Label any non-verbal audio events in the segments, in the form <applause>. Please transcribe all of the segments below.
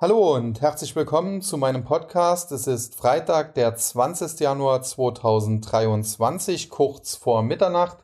Hallo und herzlich willkommen zu meinem Podcast. Es ist Freitag, der 20. Januar 2023, kurz vor Mitternacht.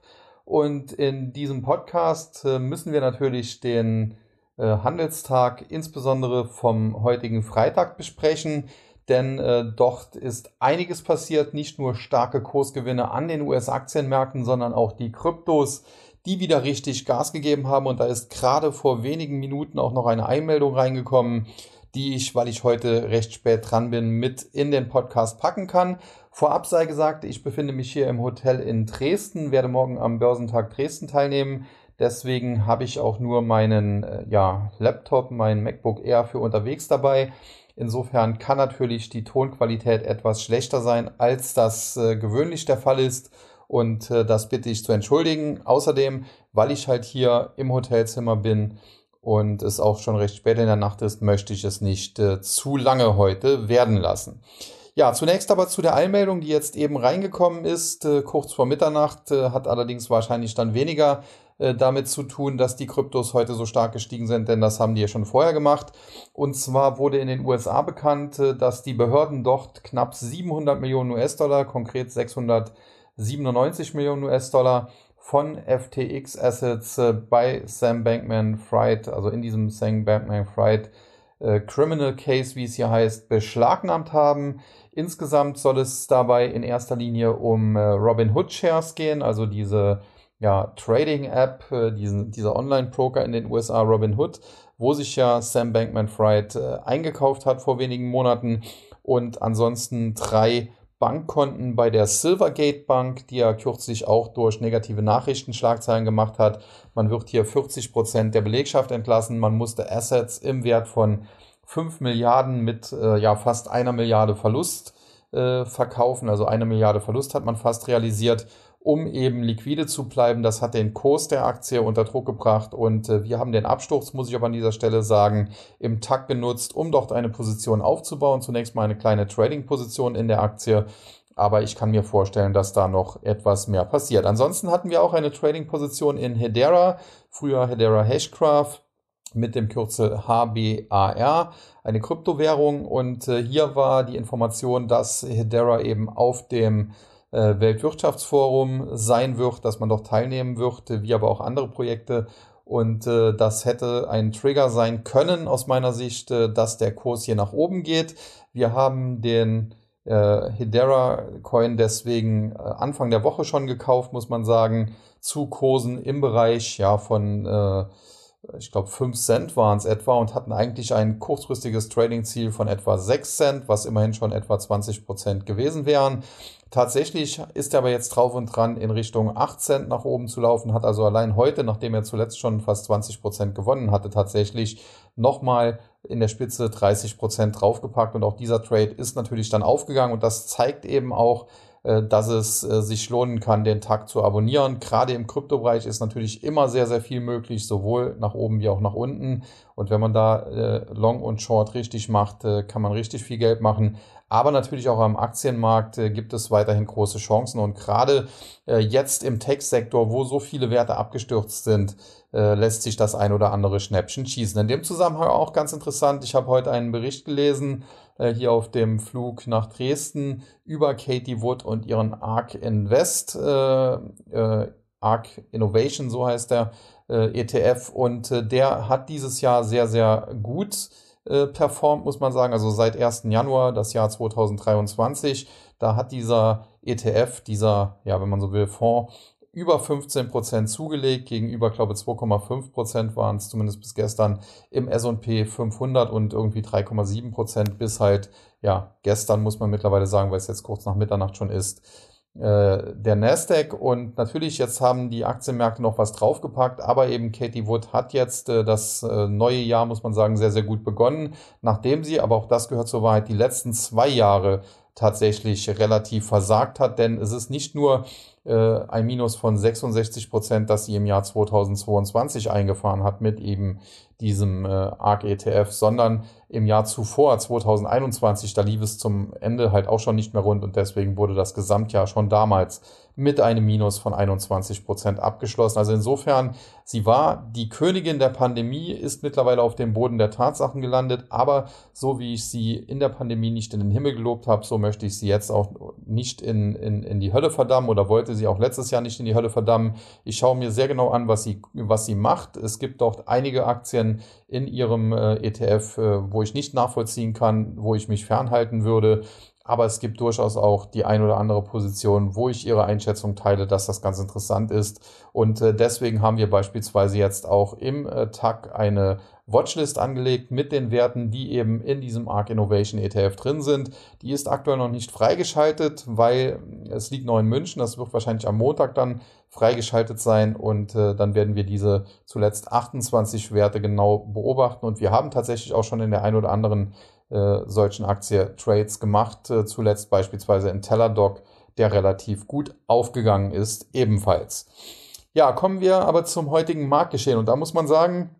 Und in diesem Podcast äh, müssen wir natürlich den äh, Handelstag insbesondere vom heutigen Freitag besprechen, denn äh, dort ist einiges passiert, nicht nur starke Kursgewinne an den US-Aktienmärkten, sondern auch die Kryptos, die wieder richtig Gas gegeben haben. Und da ist gerade vor wenigen Minuten auch noch eine Einmeldung reingekommen, die ich, weil ich heute recht spät dran bin, mit in den Podcast packen kann. Vorab sei gesagt, ich befinde mich hier im Hotel in Dresden, werde morgen am Börsentag Dresden teilnehmen. Deswegen habe ich auch nur meinen äh, ja, Laptop, mein MacBook Air für unterwegs dabei. Insofern kann natürlich die Tonqualität etwas schlechter sein, als das äh, gewöhnlich der Fall ist. Und äh, das bitte ich zu entschuldigen. Außerdem, weil ich halt hier im Hotelzimmer bin, und es auch schon recht spät in der Nacht ist, möchte ich es nicht äh, zu lange heute werden lassen. Ja, zunächst aber zu der Einmeldung, die jetzt eben reingekommen ist, äh, kurz vor Mitternacht, äh, hat allerdings wahrscheinlich dann weniger äh, damit zu tun, dass die Kryptos heute so stark gestiegen sind, denn das haben die ja schon vorher gemacht. Und zwar wurde in den USA bekannt, äh, dass die Behörden dort knapp 700 Millionen US-Dollar, konkret 697 Millionen US-Dollar, von FTX Assets äh, bei Sam Bankman Fried, also in diesem Sam Bankman Fried äh, Criminal Case, wie es hier heißt, beschlagnahmt haben. Insgesamt soll es dabei in erster Linie um äh, Robinhood Shares gehen, also diese ja, Trading-App, diesen, dieser Online-Broker in den USA, Robinhood, wo sich ja Sam Bankman Fried äh, eingekauft hat vor wenigen Monaten und ansonsten drei Bankkonten bei der Silvergate Bank, die ja kürzlich auch durch negative Nachrichtenschlagzeilen gemacht hat. Man wird hier 40 Prozent der Belegschaft entlassen. Man musste Assets im Wert von 5 Milliarden mit äh, ja, fast einer Milliarde Verlust äh, verkaufen. Also eine Milliarde Verlust hat man fast realisiert um eben liquide zu bleiben. Das hat den Kurs der Aktie unter Druck gebracht und äh, wir haben den Absturz, muss ich aber an dieser Stelle sagen, im Takt genutzt, um dort eine Position aufzubauen. Zunächst mal eine kleine Trading-Position in der Aktie. Aber ich kann mir vorstellen, dass da noch etwas mehr passiert. Ansonsten hatten wir auch eine Trading-Position in Hedera, früher Hedera Hashcraft mit dem Kürzel HBAR, eine Kryptowährung. Und äh, hier war die Information, dass Hedera eben auf dem äh, Weltwirtschaftsforum sein wird, dass man doch teilnehmen wird, wie aber auch andere Projekte. Und äh, das hätte ein Trigger sein können aus meiner Sicht, äh, dass der Kurs hier nach oben geht. Wir haben den äh, Hedera Coin deswegen äh, Anfang der Woche schon gekauft, muss man sagen, zu Kursen im Bereich ja von äh, ich glaube 5 Cent waren es etwa und hatten eigentlich ein kurzfristiges Trading-Ziel von etwa 6 Cent, was immerhin schon etwa 20 Prozent gewesen wären. Tatsächlich ist er aber jetzt drauf und dran, in Richtung 8 Cent nach oben zu laufen, hat also allein heute, nachdem er zuletzt schon fast 20 Prozent gewonnen hatte, tatsächlich nochmal in der Spitze 30 Prozent draufgepackt und auch dieser Trade ist natürlich dann aufgegangen und das zeigt eben auch, dass es äh, sich lohnen kann, den Tag zu abonnieren. Gerade im Kryptobereich ist natürlich immer sehr, sehr viel möglich, sowohl nach oben wie auch nach unten. Und wenn man da äh, Long und Short richtig macht, kann man richtig viel Geld machen. Aber natürlich auch am Aktienmarkt gibt es weiterhin große Chancen. Und gerade jetzt im Tech-Sektor, wo so viele Werte abgestürzt sind, lässt sich das ein oder andere Schnäppchen schießen. In dem Zusammenhang auch ganz interessant. Ich habe heute einen Bericht gelesen, äh, hier auf dem Flug nach Dresden über Katie Wood und ihren ARK Invest, äh, äh, ARK Innovation, so heißt der äh, ETF. Und äh, der hat dieses Jahr sehr, sehr gut äh, performt, muss man sagen. Also seit 1. Januar, das Jahr 2023, da hat dieser ETF, dieser, ja, wenn man so will, Fonds, über 15 Prozent zugelegt, gegenüber, glaube 2,5 Prozent waren es zumindest bis gestern im S&P 500 und irgendwie 3,7 Prozent bis halt, ja, gestern muss man mittlerweile sagen, weil es jetzt kurz nach Mitternacht schon ist, äh, der Nasdaq. Und natürlich jetzt haben die Aktienmärkte noch was draufgepackt, aber eben Katie Wood hat jetzt äh, das äh, neue Jahr, muss man sagen, sehr, sehr gut begonnen, nachdem sie, aber auch das gehört zur Wahrheit, die letzten zwei Jahre tatsächlich relativ versagt hat, denn es ist nicht nur ein Minus von 66 Prozent, das sie im Jahr 2022 eingefahren hat mit eben diesem äh, ARC ETF, sondern im Jahr zuvor, 2021, da lief es zum Ende halt auch schon nicht mehr rund und deswegen wurde das Gesamtjahr schon damals mit einem Minus von 21 Prozent abgeschlossen. Also insofern, sie war die Königin der Pandemie, ist mittlerweile auf dem Boden der Tatsachen gelandet, aber so wie ich sie in der Pandemie nicht in den Himmel gelobt habe, so möchte ich sie jetzt auch nicht in, in, in die Hölle verdammen oder wollte sie auch letztes Jahr nicht in die Hölle verdammen. Ich schaue mir sehr genau an, was sie, was sie macht. Es gibt dort einige Aktien in ihrem äh, ETF, äh, wo ich nicht nachvollziehen kann, wo ich mich fernhalten würde. Aber es gibt durchaus auch die ein oder andere Position, wo ich Ihre Einschätzung teile, dass das ganz interessant ist. Und äh, deswegen haben wir beispielsweise jetzt auch im äh, TAC eine Watchlist angelegt mit den Werten, die eben in diesem ARC Innovation ETF drin sind. Die ist aktuell noch nicht freigeschaltet, weil es liegt noch in München. Das wird wahrscheinlich am Montag dann freigeschaltet sein und äh, dann werden wir diese zuletzt 28 Werte genau beobachten. Und wir haben tatsächlich auch schon in der ein oder anderen äh, solchen Aktie-Trades gemacht. Äh, zuletzt beispielsweise in Teladoc, der relativ gut aufgegangen ist, ebenfalls. Ja, kommen wir aber zum heutigen Marktgeschehen. Und da muss man sagen,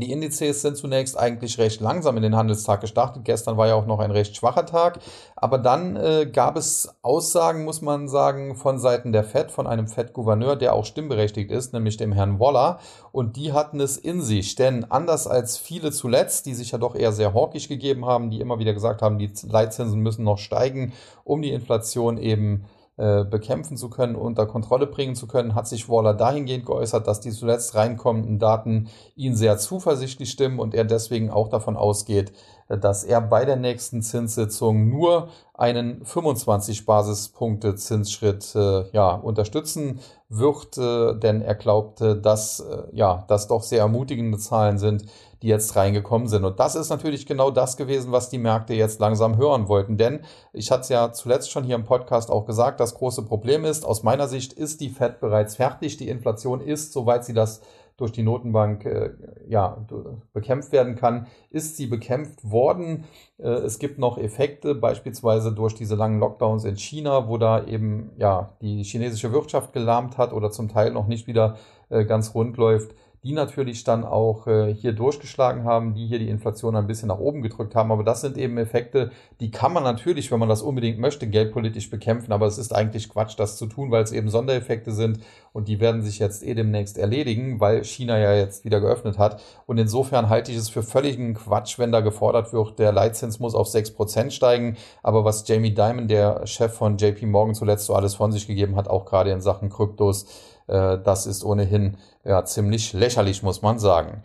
die Indizes sind zunächst eigentlich recht langsam in den Handelstag gestartet. Gestern war ja auch noch ein recht schwacher Tag. Aber dann äh, gab es Aussagen, muss man sagen, von Seiten der FED, von einem FED-Gouverneur, der auch stimmberechtigt ist, nämlich dem Herrn Waller. Und die hatten es in sich. Denn anders als viele zuletzt, die sich ja doch eher sehr hawkisch gegeben haben, die immer wieder gesagt haben, die Leitzinsen müssen noch steigen, um die Inflation eben äh, bekämpfen zu können, unter Kontrolle bringen zu können, hat sich Waller dahingehend geäußert, dass die zuletzt reinkommenden Daten ihn sehr zuversichtlich stimmen und er deswegen auch davon ausgeht, dass er bei der nächsten Zinssitzung nur einen 25 Basispunkte Zinsschritt äh, ja, unterstützen wird, äh, denn er glaubte, dass äh, ja, das doch sehr ermutigende Zahlen sind, die jetzt reingekommen sind. Und das ist natürlich genau das gewesen, was die Märkte jetzt langsam hören wollten. Denn ich hatte es ja zuletzt schon hier im Podcast auch gesagt, das große Problem ist, aus meiner Sicht ist die Fed bereits fertig. Die Inflation ist, soweit sie das durch die Notenbank äh, ja, bekämpft werden kann, ist sie bekämpft worden. Äh, es gibt noch Effekte, beispielsweise durch diese langen Lockdowns in China, wo da eben ja, die chinesische Wirtschaft gelahmt hat oder zum Teil noch nicht wieder äh, ganz rund läuft die natürlich dann auch äh, hier durchgeschlagen haben, die hier die Inflation ein bisschen nach oben gedrückt haben. Aber das sind eben Effekte, die kann man natürlich, wenn man das unbedingt möchte, geldpolitisch bekämpfen. Aber es ist eigentlich Quatsch, das zu tun, weil es eben Sondereffekte sind und die werden sich jetzt eh demnächst erledigen, weil China ja jetzt wieder geöffnet hat. Und insofern halte ich es für völligen Quatsch, wenn da gefordert wird, der Leitzins muss auf 6% steigen. Aber was Jamie Dimon, der Chef von JP Morgan, zuletzt so alles von sich gegeben hat, auch gerade in Sachen Kryptos, das ist ohnehin ja, ziemlich lächerlich, muss man sagen.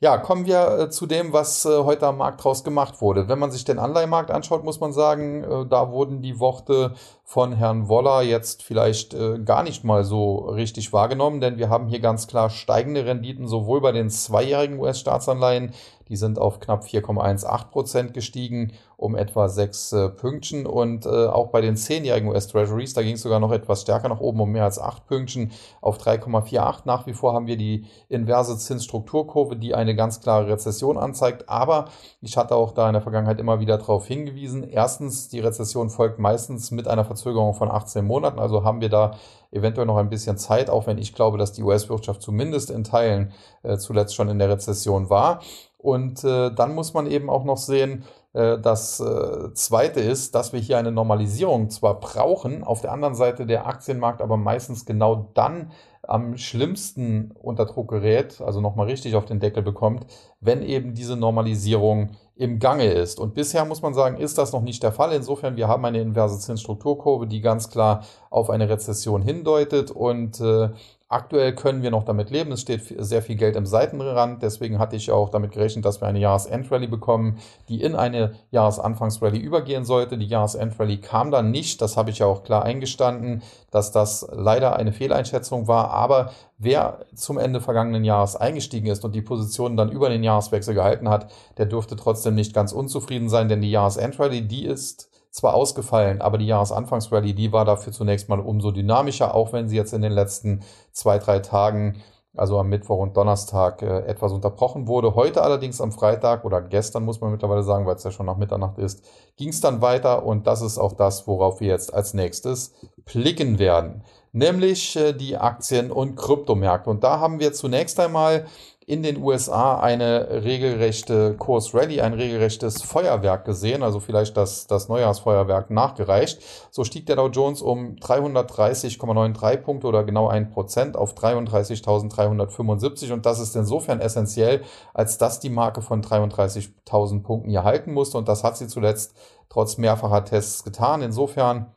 Ja, kommen wir äh, zu dem, was äh, heute am Markt draus gemacht wurde. Wenn man sich den Anleihenmarkt anschaut, muss man sagen, äh, da wurden die Worte von Herrn Woller jetzt vielleicht äh, gar nicht mal so richtig wahrgenommen, denn wir haben hier ganz klar steigende Renditen sowohl bei den zweijährigen US-Staatsanleihen, die sind auf knapp 4,18 Prozent gestiegen, um etwa sechs äh, Pünktchen. Und äh, auch bei den zehnjährigen US-Treasuries, da ging es sogar noch etwas stärker nach oben, um mehr als acht Pünktchen auf 3,48. Nach wie vor haben wir die inverse Zinsstrukturkurve, die eine ganz klare Rezession anzeigt. Aber ich hatte auch da in der Vergangenheit immer wieder darauf hingewiesen. Erstens, die Rezession folgt meistens mit einer Verzögerung von 18 Monaten. Also haben wir da eventuell noch ein bisschen Zeit, auch wenn ich glaube, dass die US-Wirtschaft zumindest in Teilen äh, zuletzt schon in der Rezession war. Und äh, dann muss man eben auch noch sehen, äh, das äh, Zweite ist, dass wir hier eine Normalisierung zwar brauchen, auf der anderen Seite der Aktienmarkt aber meistens genau dann am schlimmsten unter Druck gerät, also nochmal richtig auf den Deckel bekommt, wenn eben diese Normalisierung im Gange ist. Und bisher muss man sagen, ist das noch nicht der Fall. Insofern, wir haben eine inverse Zinsstrukturkurve, die ganz klar auf eine Rezession hindeutet und äh, Aktuell können wir noch damit leben. Es steht sehr viel Geld im Seitenrand. Deswegen hatte ich auch damit gerechnet, dass wir eine Jahresendrallye bekommen, die in eine Jahresanfangsrallye übergehen sollte. Die Jahresendrallye kam dann nicht. Das habe ich ja auch klar eingestanden, dass das leider eine Fehleinschätzung war. Aber wer zum Ende vergangenen Jahres eingestiegen ist und die Position dann über den Jahreswechsel gehalten hat, der dürfte trotzdem nicht ganz unzufrieden sein, denn die Jahresendrallye, die ist zwar ausgefallen, aber die Jahresanfangsrallye, die war dafür zunächst mal umso dynamischer, auch wenn sie jetzt in den letzten zwei, drei Tagen also am Mittwoch und Donnerstag äh, etwas unterbrochen wurde. Heute allerdings am Freitag oder gestern muss man mittlerweile sagen, weil es ja schon nach Mitternacht ist, ging es dann weiter und das ist auch das, worauf wir jetzt als nächstes blicken werden, nämlich äh, die Aktien- und Kryptomärkte. Und da haben wir zunächst einmal in den USA eine regelrechte Kursrally, ein regelrechtes Feuerwerk gesehen, also vielleicht das, das Neujahrsfeuerwerk nachgereicht. So stieg der Dow Jones um 330,93 Punkte oder genau ein Prozent auf 33.375 und das ist insofern essentiell, als dass die Marke von 33.000 Punkten hier halten musste und das hat sie zuletzt trotz mehrfacher Tests getan. Insofern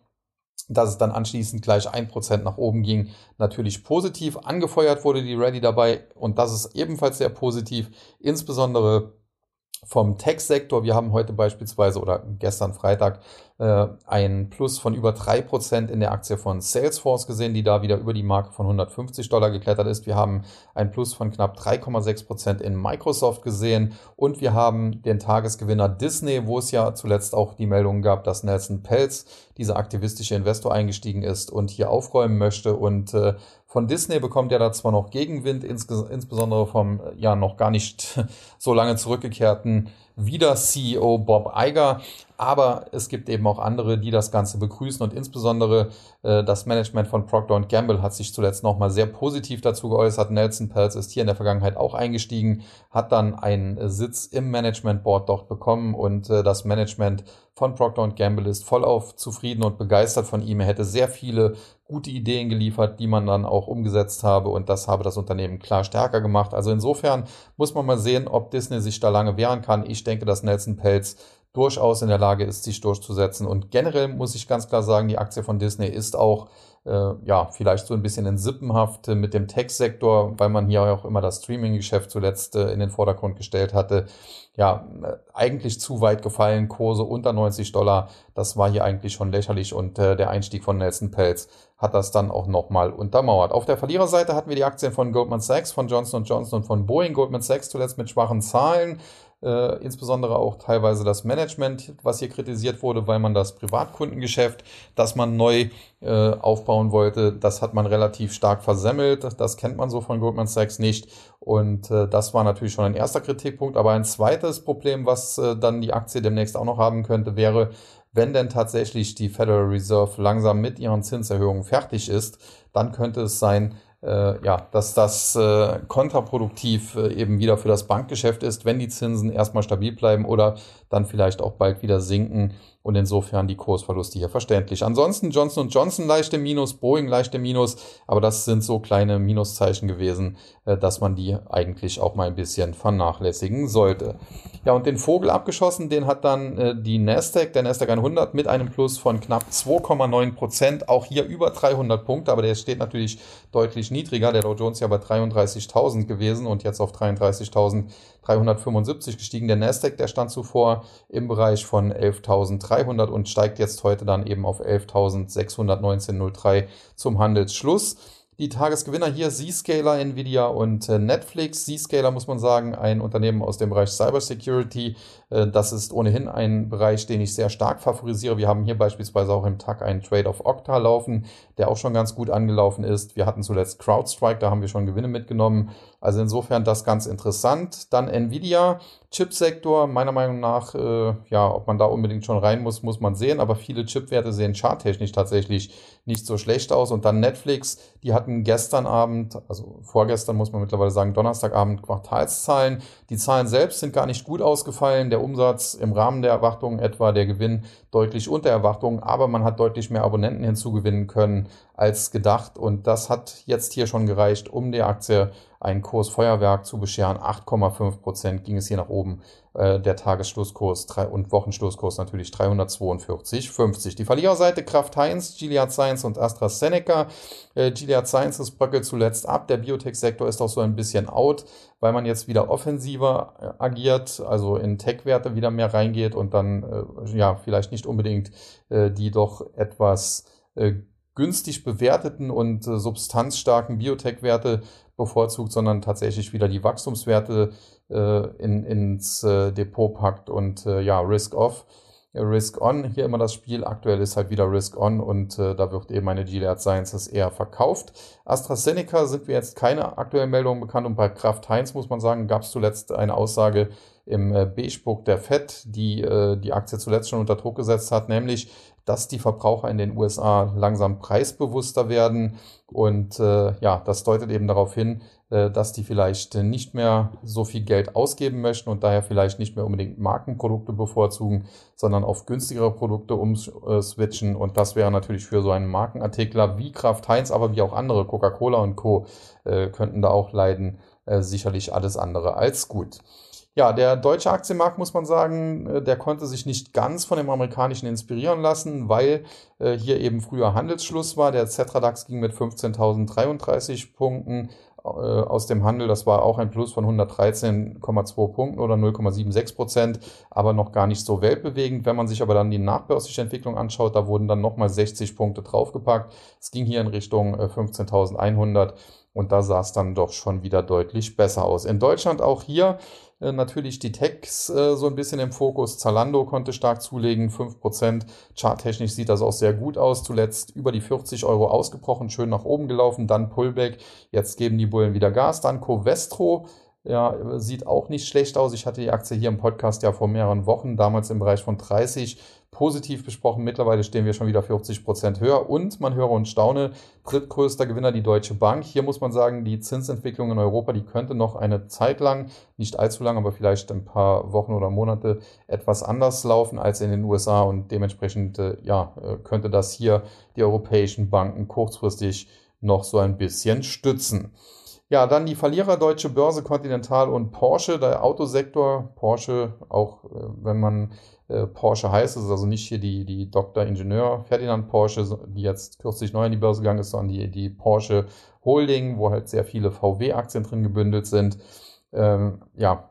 dass es dann anschließend gleich ein Prozent nach oben ging, natürlich positiv. Angefeuert wurde die Ready dabei und das ist ebenfalls sehr positiv, insbesondere vom Tech-Sektor. Wir haben heute beispielsweise oder gestern Freitag äh, ein Plus von über 3% in der Aktie von Salesforce gesehen, die da wieder über die Marke von 150 Dollar geklettert ist. Wir haben ein Plus von knapp 3,6% in Microsoft gesehen und wir haben den Tagesgewinner Disney, wo es ja zuletzt auch die Meldung gab, dass Nelson Pelz, dieser aktivistische Investor, eingestiegen ist und hier aufräumen möchte und äh, von Disney bekommt er da zwar noch Gegenwind, insbesondere vom ja noch gar nicht <laughs> so lange zurückgekehrten wieder CEO Bob Iger, aber es gibt eben auch andere, die das Ganze begrüßen und insbesondere äh, das Management von Procter Gamble hat sich zuletzt nochmal sehr positiv dazu geäußert. Nelson Peltz ist hier in der Vergangenheit auch eingestiegen, hat dann einen Sitz im Management Board dort bekommen und äh, das Management von Procter Gamble ist vollauf zufrieden und begeistert von ihm. Er hätte sehr viele gute Ideen geliefert, die man dann auch umgesetzt habe und das habe das Unternehmen klar stärker gemacht. Also insofern muss man mal sehen, ob Disney sich da lange wehren kann. Ich denke, dass Nelson Pelz durchaus in der Lage ist, sich durchzusetzen. Und generell muss ich ganz klar sagen, die Aktie von Disney ist auch äh, ja, vielleicht so ein bisschen in Sippenhaft mit dem Tech-Sektor, weil man hier auch immer das Streaming-Geschäft zuletzt äh, in den Vordergrund gestellt hatte. Ja, äh, eigentlich zu weit gefallen, Kurse unter 90 Dollar, das war hier eigentlich schon lächerlich und äh, der Einstieg von Nelson Pelz hat das dann auch nochmal untermauert. Auf der Verliererseite hatten wir die Aktien von Goldman Sachs, von Johnson Johnson und von Boeing. Goldman Sachs zuletzt mit schwachen Zahlen, äh, insbesondere auch teilweise das Management, was hier kritisiert wurde, weil man das Privatkundengeschäft, das man neu äh, aufbauen wollte, das hat man relativ stark versemmelt. Das kennt man so von Goldman Sachs nicht. Und äh, das war natürlich schon ein erster Kritikpunkt. Aber ein zweites Problem, was äh, dann die Aktie demnächst auch noch haben könnte, wäre, wenn denn tatsächlich die Federal Reserve langsam mit ihren Zinserhöhungen fertig ist, dann könnte es sein, äh, ja, dass das äh, kontraproduktiv äh, eben wieder für das Bankgeschäft ist, wenn die Zinsen erstmal stabil bleiben oder dann vielleicht auch bald wieder sinken und insofern die Kursverluste hier verständlich. Ansonsten Johnson Johnson leichte Minus, Boeing leichte Minus, aber das sind so kleine Minuszeichen gewesen, äh, dass man die eigentlich auch mal ein bisschen vernachlässigen sollte. Ja, und den Vogel abgeschossen, den hat dann äh, die Nasdaq, der Nasdaq 100 mit einem Plus von knapp 2,9 Prozent, auch hier über 300 Punkte, aber der steht natürlich deutlich niedriger. Der Dow Jones ja bei 33.000 gewesen und jetzt auf 33.375 gestiegen. Der Nasdaq, der stand zuvor im Bereich von 11.300 und steigt jetzt heute dann eben auf 11.619,03 zum Handelsschluss. Die Tagesgewinner hier Zscaler, Nvidia und äh, Netflix. Zscaler muss man sagen, ein Unternehmen aus dem Bereich Cybersecurity. Äh, das ist ohnehin ein Bereich, den ich sehr stark favorisiere. Wir haben hier beispielsweise auch im Tag einen Trade of Okta laufen, der auch schon ganz gut angelaufen ist. Wir hatten zuletzt CrowdStrike, da haben wir schon Gewinne mitgenommen. Also insofern das ganz interessant. Dann Nvidia, Chipsektor, meiner Meinung nach, äh, ja, ob man da unbedingt schon rein muss, muss man sehen. Aber viele Chipwerte sehen charttechnisch tatsächlich nicht so schlecht aus. Und dann Netflix, die hatten gestern Abend, also vorgestern muss man mittlerweile sagen, Donnerstagabend Quartalszahlen. Die Zahlen selbst sind gar nicht gut ausgefallen. Der Umsatz im Rahmen der Erwartungen etwa, der Gewinn deutlich unter Erwartungen, aber man hat deutlich mehr Abonnenten hinzugewinnen können als gedacht. Und das hat jetzt hier schon gereicht, um die Aktie ein Kursfeuerwerk zu bescheren. 8,5 Prozent ging es hier nach oben. Äh, der Tagesschlusskurs und Wochenschlusskurs natürlich 342,50. Die Verliererseite Kraft Heinz, Gilead Science und AstraZeneca. Äh, Gilead Sciences bröckelt zuletzt ab. Der Biotech-Sektor ist auch so ein bisschen out, weil man jetzt wieder offensiver äh, agiert, also in Tech-Werte wieder mehr reingeht und dann äh, ja vielleicht nicht unbedingt äh, die doch etwas äh, günstig bewerteten und äh, substanzstarken Biotech-Werte bevorzugt, sondern tatsächlich wieder die Wachstumswerte äh, in, ins äh, Depot packt und äh, ja, Risk-Off. Risk On hier immer das Spiel. Aktuell ist halt wieder Risk On und äh, da wird eben eine Gilead Sciences eher verkauft. AstraZeneca sind wir jetzt keine aktuellen Meldungen bekannt und bei Kraft Heinz muss man sagen, gab es zuletzt eine Aussage im äh, Beige-Book der FED, die äh, die Aktie zuletzt schon unter Druck gesetzt hat, nämlich dass die Verbraucher in den USA langsam preisbewusster werden. Und äh, ja, das deutet eben darauf hin, äh, dass die vielleicht nicht mehr so viel Geld ausgeben möchten und daher vielleicht nicht mehr unbedingt Markenprodukte bevorzugen, sondern auf günstigere Produkte umswitchen. Und das wäre natürlich für so einen Markenartikler wie Kraft Heinz, aber wie auch andere, Coca-Cola und Co., äh, könnten da auch leiden. Äh, sicherlich alles andere als gut. Ja, der deutsche Aktienmarkt, muss man sagen, äh, der konnte sich nicht ganz von dem amerikanischen inspirieren lassen, weil äh, hier eben früher Handelsschluss war. Der Zetradax ging mit 15.033 Punkten äh, aus dem Handel. Das war auch ein Plus von 113,2 Punkten oder 0,76 Prozent, aber noch gar nicht so weltbewegend. Wenn man sich aber dann die nachbörsliche Entwicklung anschaut, da wurden dann nochmal 60 Punkte draufgepackt. Es ging hier in Richtung 15.100 und da sah es dann doch schon wieder deutlich besser aus. In Deutschland auch hier äh, natürlich die Techs äh, so ein bisschen im Fokus. Zalando konnte stark zulegen, 5%. Charttechnisch sieht das auch sehr gut aus. Zuletzt über die 40 Euro ausgebrochen, schön nach oben gelaufen, dann Pullback. Jetzt geben die Bullen wieder Gas. Dann Covestro. Ja, sieht auch nicht schlecht aus. Ich hatte die Aktie hier im Podcast ja vor mehreren Wochen, damals im Bereich von 30 positiv besprochen. Mittlerweile stehen wir schon wieder 40 Prozent höher und man höre und staune, drittgrößter Gewinner die Deutsche Bank. Hier muss man sagen, die Zinsentwicklung in Europa, die könnte noch eine Zeit lang, nicht allzu lang, aber vielleicht ein paar Wochen oder Monate etwas anders laufen als in den USA und dementsprechend äh, ja, äh, könnte das hier die europäischen Banken kurzfristig noch so ein bisschen stützen. Ja, dann die Verlierer Deutsche Börse, Continental und Porsche, der Autosektor. Porsche, auch äh, wenn man äh, Porsche heißt. Ist also nicht hier die, die Dr. Ingenieur Ferdinand Porsche, die jetzt kürzlich neu in die Börse gegangen ist, sondern die, die Porsche Holding, wo halt sehr viele VW-Aktien drin gebündelt sind. Ähm, ja,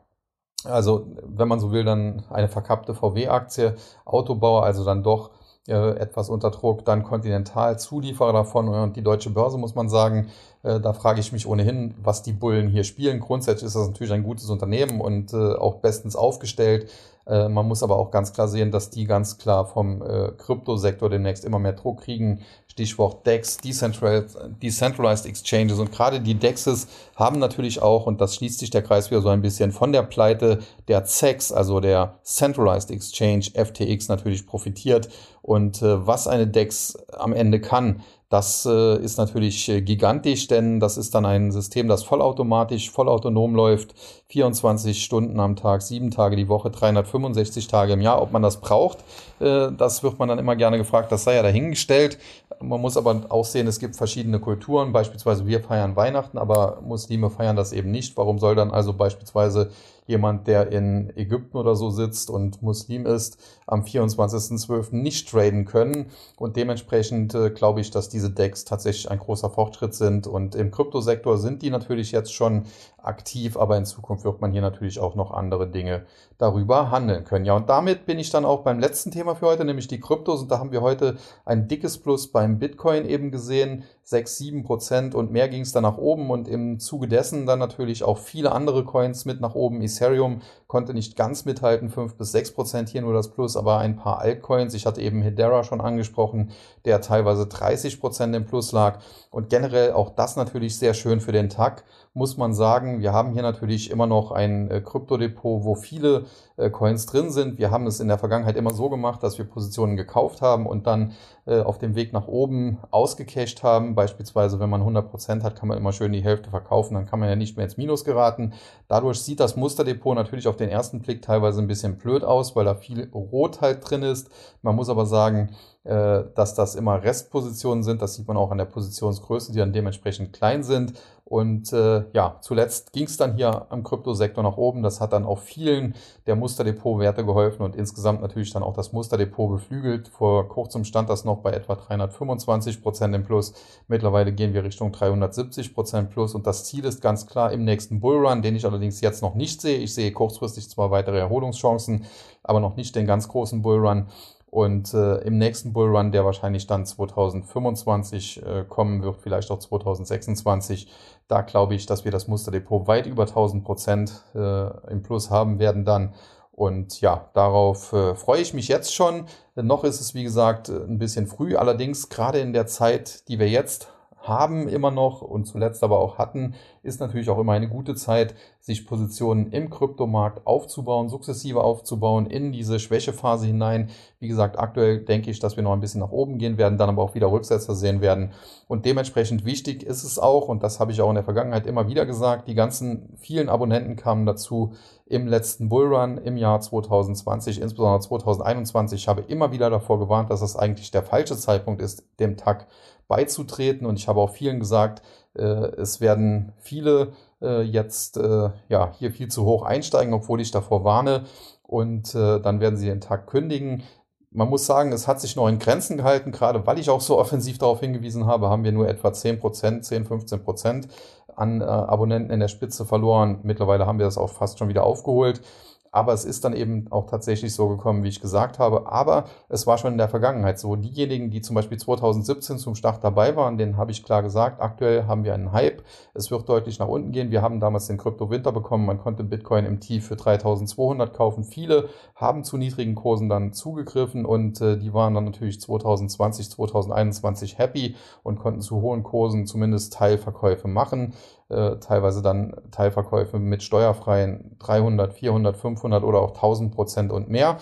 also wenn man so will, dann eine verkappte VW-Aktie, Autobauer, also dann doch äh, etwas unter Druck, dann Continental, Zulieferer davon und die deutsche Börse, muss man sagen, äh, da frage ich mich ohnehin, was die Bullen hier spielen. Grundsätzlich ist das natürlich ein gutes Unternehmen und äh, auch bestens aufgestellt. Man muss aber auch ganz klar sehen, dass die ganz klar vom Kryptosektor demnächst immer mehr Druck kriegen. Stichwort DEX, Decentralized, Exchanges. Und gerade die DEXs haben natürlich auch, und das schließt sich der Kreis wieder so ein bisschen, von der Pleite der CEX, also der Centralized Exchange, FTX natürlich profitiert. Und äh, was eine DEX am Ende kann, das äh, ist natürlich äh, gigantisch, denn das ist dann ein System, das vollautomatisch, vollautonom läuft, 24 Stunden am Tag, sieben Tage die Woche, 365 Tage im Jahr. Ob man das braucht, das wird man dann immer gerne gefragt, das sei ja dahingestellt. Man muss aber auch sehen, es gibt verschiedene Kulturen, beispielsweise wir feiern Weihnachten, aber Muslime feiern das eben nicht. Warum soll dann also beispielsweise jemand, der in Ägypten oder so sitzt und Muslim ist, am 24.12. nicht traden können. Und dementsprechend äh, glaube ich, dass diese Decks tatsächlich ein großer Fortschritt sind. Und im Kryptosektor sind die natürlich jetzt schon aktiv, aber in Zukunft wird man hier natürlich auch noch andere Dinge darüber handeln können. Ja, und damit bin ich dann auch beim letzten Thema für heute, nämlich die Kryptos. Und da haben wir heute ein dickes Plus beim Bitcoin eben gesehen. 6, 7 Prozent und mehr ging es dann nach oben und im Zuge dessen dann natürlich auch viele andere Coins mit nach oben. Ethereum konnte nicht ganz mithalten, 5 bis 6 Prozent hier nur das Plus, aber ein paar Altcoins. Ich hatte eben Hedera schon angesprochen, der teilweise 30 Prozent im Plus lag und generell auch das natürlich sehr schön für den Tag muss man sagen, wir haben hier natürlich immer noch ein äh, Kryptodepot, wo viele äh, Coins drin sind. Wir haben es in der Vergangenheit immer so gemacht, dass wir Positionen gekauft haben und dann auf dem Weg nach oben ausgecasht haben. Beispielsweise, wenn man 100% hat, kann man immer schön die Hälfte verkaufen, dann kann man ja nicht mehr ins Minus geraten. Dadurch sieht das Musterdepot natürlich auf den ersten Blick teilweise ein bisschen blöd aus, weil da viel Rot halt drin ist. Man muss aber sagen, äh, dass das immer Restpositionen sind. Das sieht man auch an der Positionsgröße, die dann dementsprechend klein sind. Und äh, ja, zuletzt ging es dann hier am Kryptosektor nach oben. Das hat dann auch vielen der Musterdepot-Werte geholfen und insgesamt natürlich dann auch das Musterdepot beflügelt. Vor kurzem stand das noch bei etwa 325 Prozent im Plus. Mittlerweile gehen wir Richtung 370 Prozent plus und das Ziel ist ganz klar im nächsten Bullrun, den ich allerdings jetzt noch nicht sehe. Ich sehe kurzfristig zwar weitere Erholungschancen, aber noch nicht den ganz großen Bullrun. Und äh, im nächsten Bullrun, der wahrscheinlich dann 2025 äh, kommen wird, vielleicht auch 2026, da glaube ich, dass wir das Musterdepot weit über 1000 Prozent äh, im Plus haben werden dann. Und ja, darauf äh, freue ich mich jetzt schon. Noch ist es, wie gesagt, ein bisschen früh. Allerdings gerade in der Zeit, die wir jetzt haben immer noch und zuletzt aber auch hatten, ist natürlich auch immer eine gute Zeit, sich Positionen im Kryptomarkt aufzubauen, sukzessive aufzubauen in diese Schwächephase hinein. Wie gesagt, aktuell denke ich, dass wir noch ein bisschen nach oben gehen werden, dann aber auch wieder Rücksetzer sehen werden. Und dementsprechend wichtig ist es auch, und das habe ich auch in der Vergangenheit immer wieder gesagt, die ganzen vielen Abonnenten kamen dazu im letzten Bullrun im Jahr 2020, insbesondere 2021. Ich habe immer wieder davor gewarnt, dass das eigentlich der falsche Zeitpunkt ist, dem Tag beizutreten. Und ich habe auch vielen gesagt, äh, es werden viele äh, jetzt äh, ja, hier viel zu hoch einsteigen, obwohl ich davor warne. Und äh, dann werden sie den Tag kündigen. Man muss sagen, es hat sich noch in Grenzen gehalten, gerade weil ich auch so <laughs> offensiv darauf hingewiesen habe, haben wir nur etwa 10%, 10, 15% an äh, Abonnenten in der Spitze verloren. Mittlerweile haben wir das auch fast schon wieder aufgeholt. Aber es ist dann eben auch tatsächlich so gekommen, wie ich gesagt habe. Aber es war schon in der Vergangenheit so. Diejenigen, die zum Beispiel 2017 zum Start dabei waren, denen habe ich klar gesagt, aktuell haben wir einen Hype. Es wird deutlich nach unten gehen. Wir haben damals den Krypto-Winter bekommen. Man konnte Bitcoin im Tief für 3200 kaufen. Viele haben zu niedrigen Kursen dann zugegriffen und äh, die waren dann natürlich 2020, 2021 happy und konnten zu hohen Kursen zumindest Teilverkäufe machen. Äh, teilweise dann Teilverkäufe mit steuerfreien 300, 400, 500 oder auch 1000 Prozent und mehr.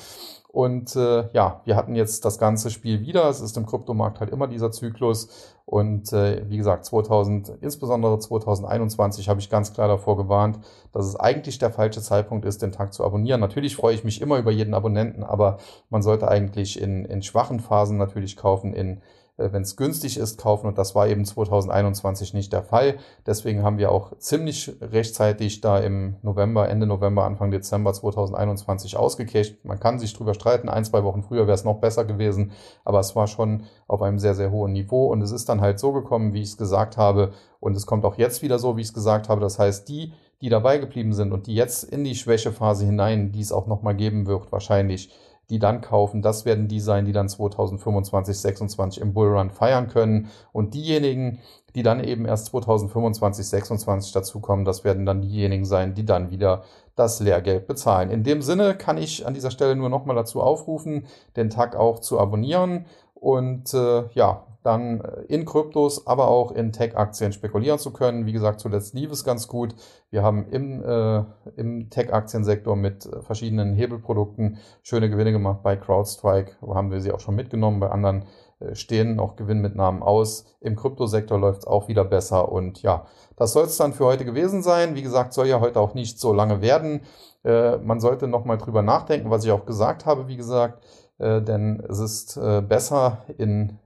Und äh, ja, wir hatten jetzt das ganze Spiel wieder. Es ist im Kryptomarkt halt immer dieser Zyklus. Und äh, wie gesagt, 2000, insbesondere 2021 habe ich ganz klar davor gewarnt, dass es eigentlich der falsche Zeitpunkt ist, den Tag zu abonnieren. Natürlich freue ich mich immer über jeden Abonnenten, aber man sollte eigentlich in, in schwachen Phasen natürlich kaufen, in wenn es günstig ist, kaufen. Und das war eben 2021 nicht der Fall. Deswegen haben wir auch ziemlich rechtzeitig da im November, Ende November, Anfang Dezember 2021 ausgecasht. Man kann sich drüber streiten. Ein, zwei Wochen früher wäre es noch besser gewesen. Aber es war schon auf einem sehr, sehr hohen Niveau. Und es ist dann halt so gekommen, wie ich es gesagt habe. Und es kommt auch jetzt wieder so, wie ich es gesagt habe. Das heißt, die, die dabei geblieben sind und die jetzt in die Schwächephase hinein, die es auch nochmal geben wird, wahrscheinlich, die dann kaufen, das werden die sein, die dann 2025, 26 im Bullrun feiern können. Und diejenigen, die dann eben erst 2025, 26 dazukommen, das werden dann diejenigen sein, die dann wieder das Lehrgeld bezahlen. In dem Sinne kann ich an dieser Stelle nur nochmal dazu aufrufen, den Tag auch zu abonnieren. Und äh, ja, dann äh, in Kryptos, aber auch in Tech-Aktien spekulieren zu können. Wie gesagt, zuletzt lief es ganz gut. Wir haben im, äh, im Tech-Aktiensektor mit äh, verschiedenen Hebelprodukten schöne Gewinne gemacht. Bei CrowdStrike haben wir sie auch schon mitgenommen. Bei anderen äh, stehen noch Gewinnmitnahmen aus. Im Kryptosektor läuft es auch wieder besser. Und ja, das soll es dann für heute gewesen sein. Wie gesagt, soll ja heute auch nicht so lange werden. Äh, man sollte nochmal drüber nachdenken, was ich auch gesagt habe, wie gesagt. Äh, denn es ist besser in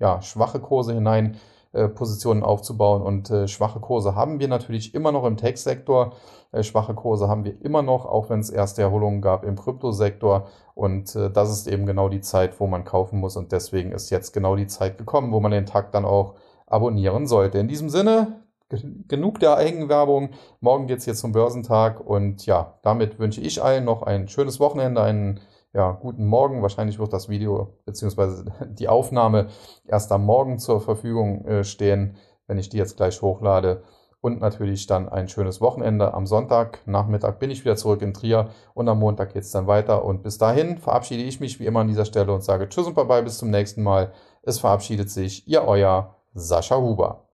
ja, schwache Kurse hinein äh, Positionen aufzubauen. Und äh, schwache Kurse haben wir natürlich immer noch im Tech-Sektor. Äh, schwache Kurse haben wir immer noch, auch wenn es erste Erholungen gab im Kryptosektor. Und äh, das ist eben genau die Zeit, wo man kaufen muss. Und deswegen ist jetzt genau die Zeit gekommen, wo man den Tag dann auch abonnieren sollte. In diesem Sinne, genug der Eigenwerbung. Morgen geht es jetzt zum Börsentag. Und ja, damit wünsche ich allen noch ein schönes Wochenende, einen ja, guten Morgen. Wahrscheinlich wird das Video bzw. <laughs> die Aufnahme erst am Morgen zur Verfügung äh, stehen, wenn ich die jetzt gleich hochlade. Und natürlich dann ein schönes Wochenende. Am Sonntag Nachmittag bin ich wieder zurück in Trier und am Montag geht es dann weiter. Und bis dahin verabschiede ich mich wie immer an dieser Stelle und sage Tschüss und Bye-bye, bis zum nächsten Mal. Es verabschiedet sich Ihr Euer Sascha Huber.